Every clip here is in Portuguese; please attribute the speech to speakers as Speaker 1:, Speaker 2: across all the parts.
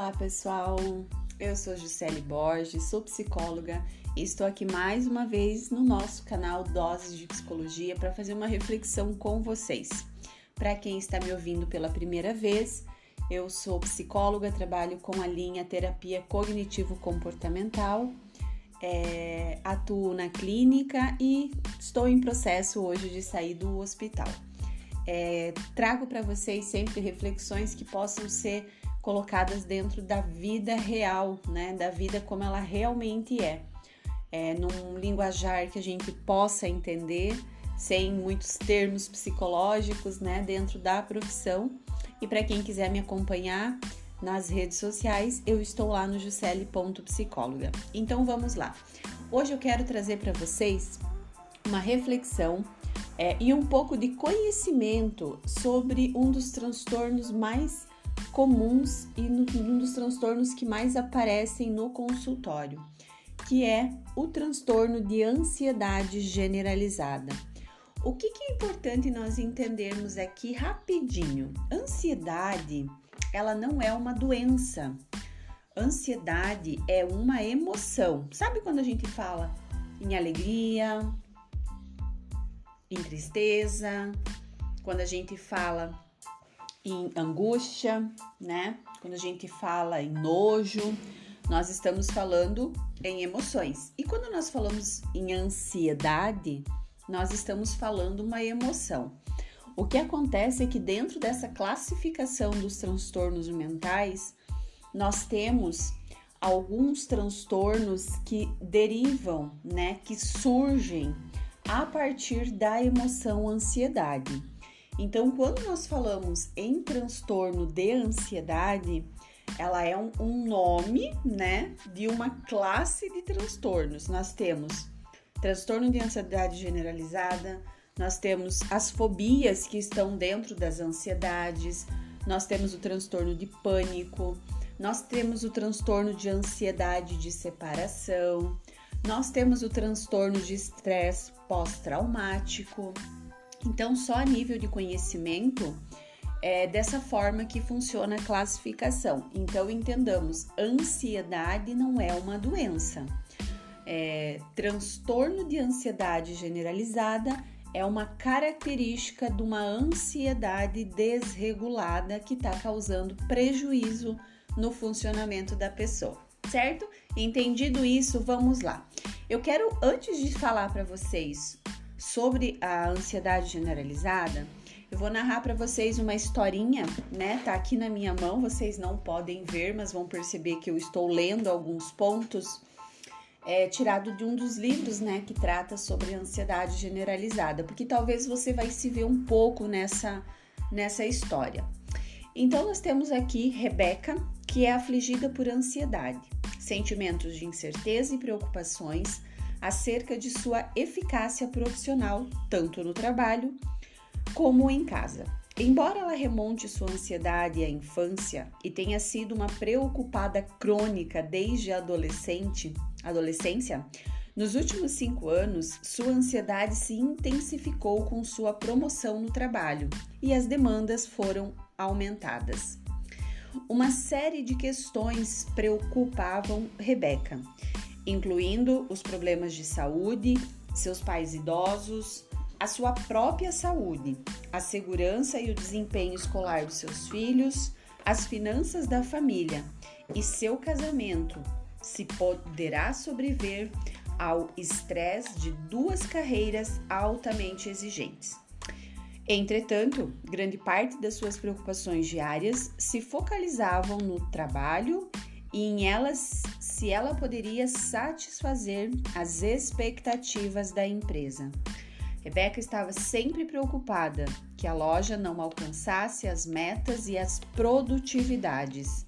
Speaker 1: Olá, pessoal. Eu sou Gisele Borges, sou psicóloga e estou aqui mais uma vez no nosso canal Doses de Psicologia para fazer uma reflexão com vocês. Para quem está me ouvindo pela primeira vez, eu sou psicóloga, trabalho com a linha terapia cognitivo-comportamental, é, atuo na clínica e estou em processo hoje de sair do hospital. É, trago para vocês sempre reflexões que possam ser colocadas dentro da vida real, né? Da vida como ela realmente é. é num linguajar que a gente possa entender, sem muitos termos psicológicos, né? Dentro da profissão. E para quem quiser me acompanhar nas redes sociais, eu estou lá no juscelie.psicóloga. Então vamos lá. Hoje eu quero trazer para vocês uma reflexão é, e um pouco de conhecimento sobre um dos transtornos mais comuns e um dos transtornos que mais aparecem no consultório, que é o transtorno de ansiedade generalizada. O que, que é importante nós entendermos aqui rapidinho? Ansiedade, ela não é uma doença. Ansiedade é uma emoção. Sabe quando a gente fala em alegria, em tristeza, quando a gente fala em angústia, né? Quando a gente fala em nojo, nós estamos falando em emoções. E quando nós falamos em ansiedade, nós estamos falando uma emoção. O que acontece é que dentro dessa classificação dos transtornos mentais, nós temos alguns transtornos que derivam, né, que surgem a partir da emoção ansiedade. Então, quando nós falamos em transtorno de ansiedade, ela é um, um nome, né, de uma classe de transtornos. Nós temos transtorno de ansiedade generalizada, nós temos as fobias que estão dentro das ansiedades, nós temos o transtorno de pânico, nós temos o transtorno de ansiedade de separação, nós temos o transtorno de estresse pós-traumático, então, só a nível de conhecimento, é dessa forma que funciona a classificação. Então, entendamos: ansiedade não é uma doença. É, transtorno de ansiedade generalizada é uma característica de uma ansiedade desregulada que está causando prejuízo no funcionamento da pessoa, certo? Entendido isso, vamos lá. Eu quero, antes de falar para vocês sobre a ansiedade generalizada, eu vou narrar para vocês uma historinha, né? Tá aqui na minha mão, vocês não podem ver, mas vão perceber que eu estou lendo alguns pontos é, tirado de um dos livros, né, que trata sobre ansiedade generalizada, porque talvez você vai se ver um pouco nessa nessa história. Então nós temos aqui Rebeca, que é afligida por ansiedade, sentimentos de incerteza e preocupações acerca de sua eficácia profissional, tanto no trabalho como em casa. Embora ela remonte sua ansiedade à infância e tenha sido uma preocupada crônica desde a adolescente, adolescência, nos últimos cinco anos, sua ansiedade se intensificou com sua promoção no trabalho e as demandas foram aumentadas. Uma série de questões preocupavam Rebeca incluindo os problemas de saúde, seus pais idosos, a sua própria saúde, a segurança e o desempenho escolar dos seus filhos, as finanças da família e seu casamento, se poderá sobreviver ao estresse de duas carreiras altamente exigentes. Entretanto, grande parte das suas preocupações diárias se focalizavam no trabalho e em elas se ela poderia satisfazer as expectativas da empresa. Rebeca estava sempre preocupada que a loja não alcançasse as metas e as produtividades,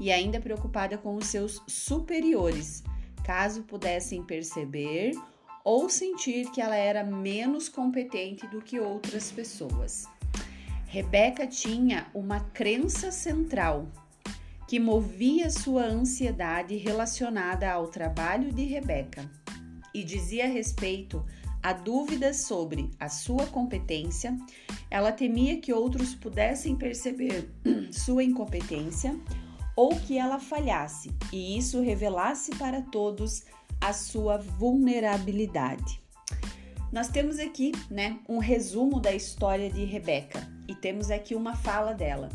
Speaker 1: e ainda preocupada com os seus superiores, caso pudessem perceber ou sentir que ela era menos competente do que outras pessoas. Rebeca tinha uma crença central que movia sua ansiedade relacionada ao trabalho de Rebeca e dizia respeito a dúvidas sobre a sua competência, ela temia que outros pudessem perceber sua incompetência ou que ela falhasse e isso revelasse para todos a sua vulnerabilidade. Nós temos aqui, né, um resumo da história de Rebeca e temos aqui uma fala dela.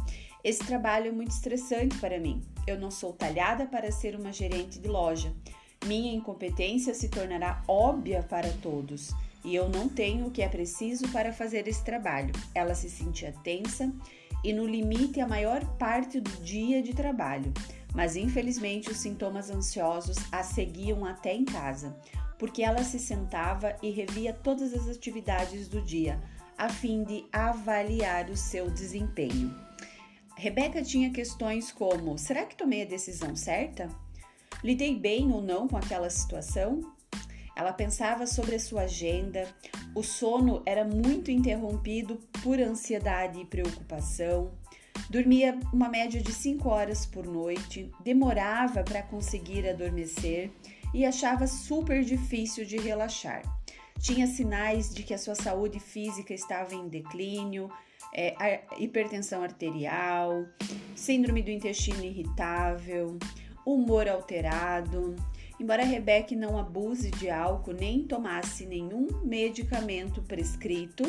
Speaker 1: Esse trabalho é muito estressante para mim. Eu não sou talhada para ser uma gerente de loja. Minha incompetência se tornará óbvia para todos e eu não tenho o que é preciso para fazer esse trabalho. Ela se sentia tensa e no limite a maior parte do dia de trabalho, mas infelizmente os sintomas ansiosos a seguiam até em casa, porque ela se sentava e revia todas as atividades do dia, a fim de avaliar o seu desempenho. Rebeca tinha questões como: será que tomei a decisão certa? Lidei bem ou não com aquela situação? Ela pensava sobre a sua agenda, o sono era muito interrompido por ansiedade e preocupação, dormia uma média de 5 horas por noite, demorava para conseguir adormecer e achava super difícil de relaxar. Tinha sinais de que a sua saúde física estava em declínio, é, hipertensão arterial, síndrome do intestino irritável, humor alterado, Embora Rebeca não abuse de álcool nem tomasse nenhum medicamento prescrito,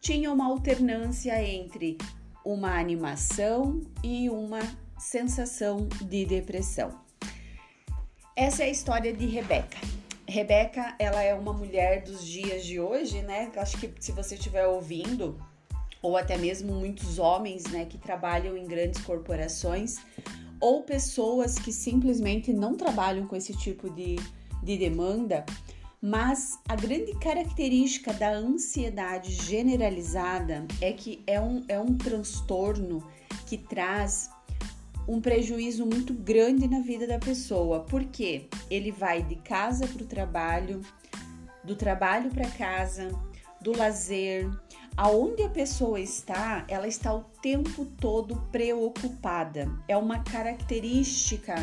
Speaker 1: tinha uma alternância entre uma animação e uma sensação de depressão. Essa é a história de Rebeca. Rebeca, ela é uma mulher dos dias de hoje, né? Acho que se você estiver ouvindo, ou até mesmo muitos homens, né, que trabalham em grandes corporações, ou pessoas que simplesmente não trabalham com esse tipo de, de demanda, mas a grande característica da ansiedade generalizada é que é um, é um transtorno que traz um prejuízo muito grande na vida da pessoa, porque ele vai de casa para o trabalho, do trabalho para casa, do lazer, Aonde a pessoa está, ela está o tempo todo preocupada. É uma característica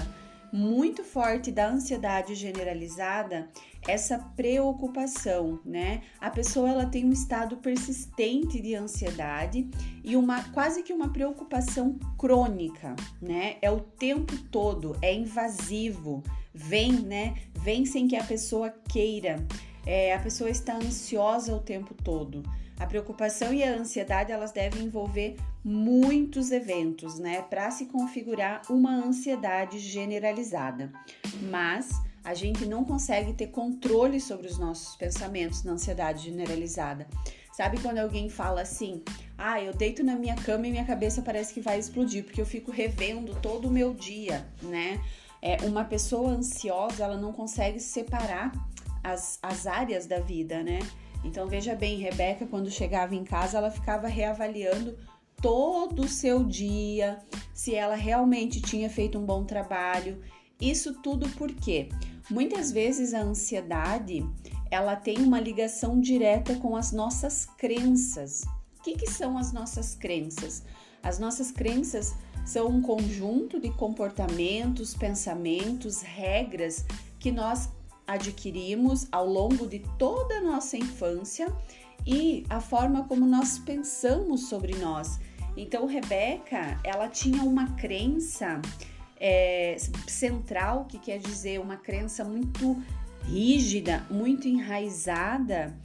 Speaker 1: muito forte da ansiedade generalizada essa preocupação, né? A pessoa ela tem um estado persistente de ansiedade e uma quase que uma preocupação crônica, né? É o tempo todo, é invasivo, vem, né? Vem sem que a pessoa queira. É, a pessoa está ansiosa o tempo todo. A preocupação e a ansiedade elas devem envolver muitos eventos, né, para se configurar uma ansiedade generalizada. Mas a gente não consegue ter controle sobre os nossos pensamentos na ansiedade generalizada. Sabe quando alguém fala assim: "Ah, eu deito na minha cama e minha cabeça parece que vai explodir porque eu fico revendo todo o meu dia", né? É, uma pessoa ansiosa, ela não consegue separar as, as áreas da vida, né? Então veja bem, Rebeca, quando chegava em casa, ela ficava reavaliando todo o seu dia, se ela realmente tinha feito um bom trabalho. Isso tudo porque muitas vezes a ansiedade ela tem uma ligação direta com as nossas crenças. O que, que são as nossas crenças? As nossas crenças são um conjunto de comportamentos, pensamentos, regras que nós adquirimos ao longo de toda a nossa infância e a forma como nós pensamos sobre nós. Então, Rebeca, ela tinha uma crença é, central, que quer dizer uma crença muito rígida, muito enraizada,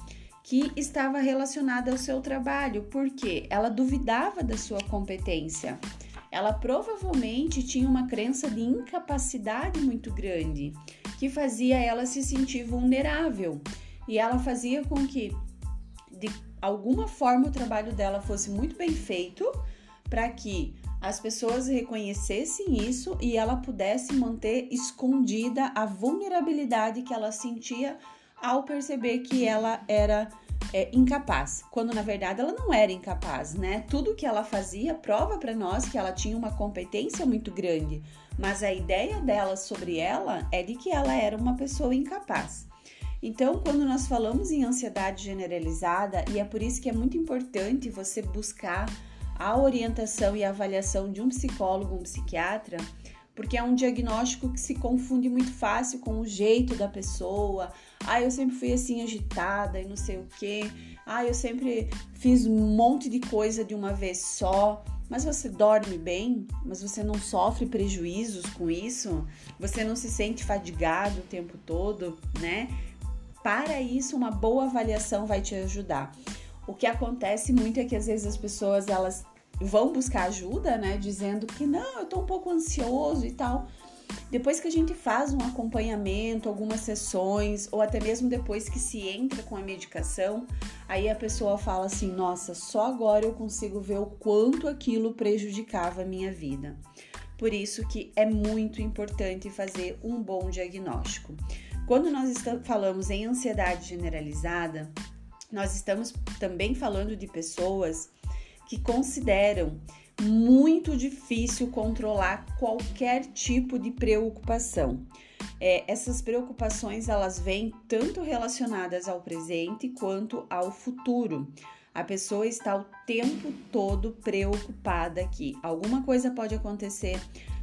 Speaker 1: que estava relacionada ao seu trabalho, porque ela duvidava da sua competência. Ela provavelmente tinha uma crença de incapacidade muito grande que fazia ela se sentir vulnerável. E ela fazia com que de alguma forma o trabalho dela fosse muito bem feito para que as pessoas reconhecessem isso e ela pudesse manter escondida a vulnerabilidade que ela sentia ao perceber que ela era é, incapaz, quando na verdade ela não era incapaz, né? Tudo que ela fazia prova para nós que ela tinha uma competência muito grande, mas a ideia dela sobre ela é de que ela era uma pessoa incapaz. Então, quando nós falamos em ansiedade generalizada, e é por isso que é muito importante você buscar a orientação e a avaliação de um psicólogo, um psiquiatra, porque é um diagnóstico que se confunde muito fácil com o jeito da pessoa. Ah, eu sempre fui assim agitada e não sei o quê. Ah, eu sempre fiz um monte de coisa de uma vez só. Mas você dorme bem? Mas você não sofre prejuízos com isso? Você não se sente fadigado o tempo todo, né? Para isso, uma boa avaliação vai te ajudar. O que acontece muito é que às vezes as pessoas elas vão buscar ajuda, né? Dizendo que não, eu tô um pouco ansioso e tal. Depois que a gente faz um acompanhamento, algumas sessões, ou até mesmo depois que se entra com a medicação, aí a pessoa fala assim: nossa, só agora eu consigo ver o quanto aquilo prejudicava a minha vida. Por isso que é muito importante fazer um bom diagnóstico. Quando nós falamos em ansiedade generalizada, nós estamos também falando de pessoas que consideram muito difícil controlar qualquer tipo de preocupação. É, essas preocupações elas vêm tanto relacionadas ao presente quanto ao futuro. A pessoa está o tempo todo preocupada que alguma coisa pode acontecer,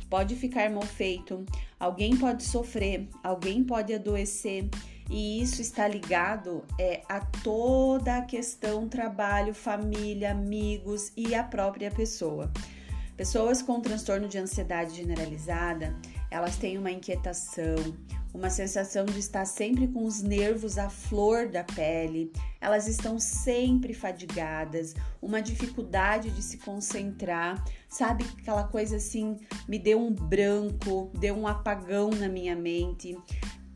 Speaker 1: pode ficar mal feito, alguém pode sofrer, alguém pode adoecer e isso está ligado é, a toda a questão trabalho, família, amigos e a própria pessoa. Pessoas com transtorno de ansiedade generalizada, elas têm uma inquietação, uma sensação de estar sempre com os nervos à flor da pele, elas estão sempre fadigadas, uma dificuldade de se concentrar, sabe aquela coisa assim, me deu um branco, deu um apagão na minha mente.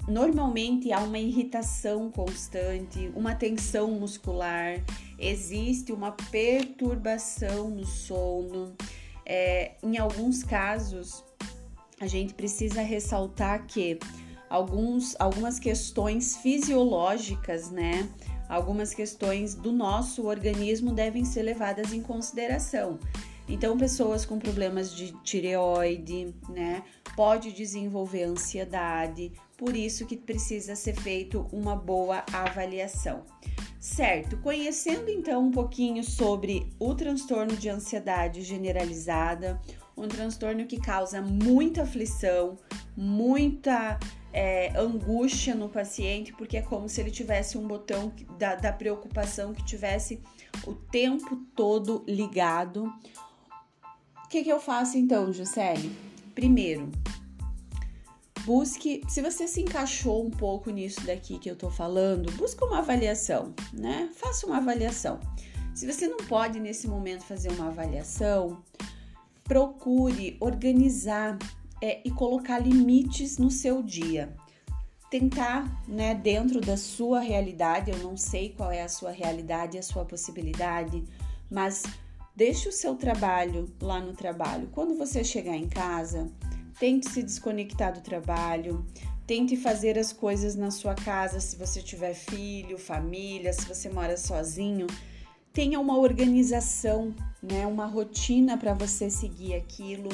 Speaker 1: Normalmente há uma irritação constante, uma tensão muscular, existe uma perturbação no sono. É, em alguns casos, a gente precisa ressaltar que alguns, algumas questões fisiológicas, né? Algumas questões do nosso organismo devem ser levadas em consideração. Então, pessoas com problemas de tireoide, né, pode desenvolver ansiedade, por isso que precisa ser feito uma boa avaliação. Certo, conhecendo então um pouquinho sobre o transtorno de ansiedade generalizada, um transtorno que causa muita aflição, muita é, angústia no paciente, porque é como se ele tivesse um botão da, da preocupação que tivesse o tempo todo ligado. O que, que eu faço então, Juscelie? Primeiro, busque, se você se encaixou um pouco nisso daqui que eu tô falando, busque uma avaliação, né? Faça uma avaliação. Se você não pode nesse momento fazer uma avaliação, procure organizar é, e colocar limites no seu dia. Tentar, né, dentro da sua realidade, eu não sei qual é a sua realidade, a sua possibilidade, mas deixe o seu trabalho lá no trabalho. Quando você chegar em casa, Tente se desconectar do trabalho, tente fazer as coisas na sua casa, se você tiver filho, família, se você mora sozinho. Tenha uma organização, né, uma rotina para você seguir aquilo.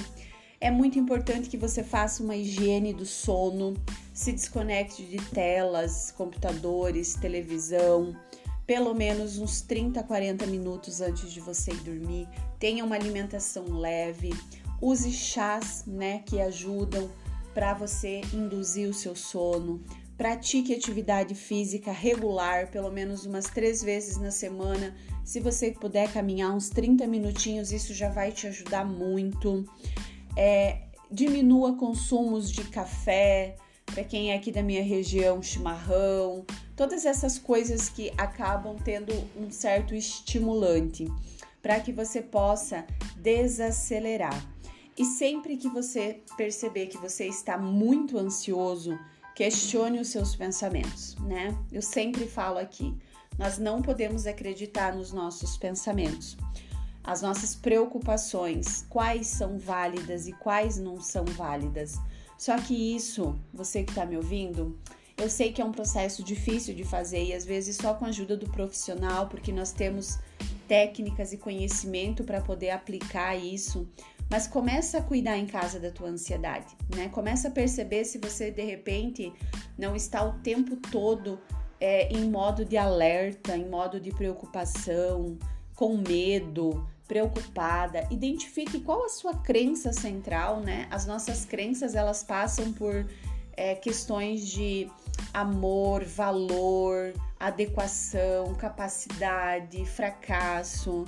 Speaker 1: É muito importante que você faça uma higiene do sono, se desconecte de telas, computadores, televisão, pelo menos uns 30, 40 minutos antes de você ir dormir. Tenha uma alimentação leve, Use chás, né, que ajudam para você induzir o seu sono. Pratique atividade física regular, pelo menos umas três vezes na semana. Se você puder caminhar uns 30 minutinhos, isso já vai te ajudar muito. É, diminua consumos de café, para quem é aqui da minha região, chimarrão, todas essas coisas que acabam tendo um certo estimulante, para que você possa desacelerar. E sempre que você perceber que você está muito ansioso, questione os seus pensamentos, né? Eu sempre falo aqui, nós não podemos acreditar nos nossos pensamentos. As nossas preocupações, quais são válidas e quais não são válidas. Só que isso, você que está me ouvindo, eu sei que é um processo difícil de fazer e às vezes só com a ajuda do profissional, porque nós temos técnicas e conhecimento para poder aplicar isso. Mas começa a cuidar em casa da tua ansiedade, né? Começa a perceber se você de repente não está o tempo todo é, em modo de alerta, em modo de preocupação, com medo, preocupada. Identifique qual a sua crença central, né? As nossas crenças elas passam por é, questões de amor, valor, adequação, capacidade, fracasso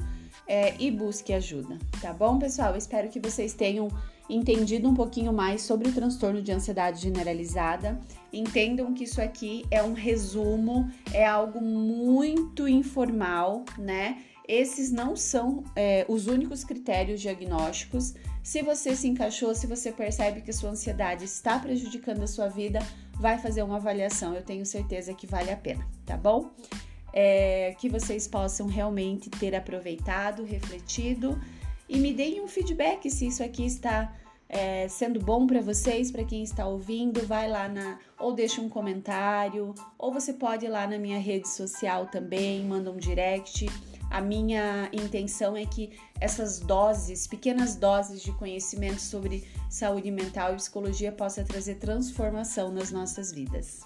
Speaker 1: é, e busque ajuda, tá bom, pessoal? Espero que vocês tenham entendido um pouquinho mais sobre o transtorno de ansiedade generalizada. Entendam que isso aqui é um resumo, é algo muito informal, né? Esses não são é, os únicos critérios diagnósticos. Se você se encaixou, se você percebe que sua ansiedade está prejudicando a sua vida, vai fazer uma avaliação. Eu tenho certeza que vale a pena, tá bom? É, que vocês possam realmente ter aproveitado, refletido e me deem um feedback se isso aqui está é, sendo bom para vocês, para quem está ouvindo, vai lá na ou deixa um comentário, ou você pode ir lá na minha rede social também, manda um direct. A minha intenção é que essas doses, pequenas doses de conhecimento sobre saúde mental e psicologia possa trazer transformação nas nossas vidas.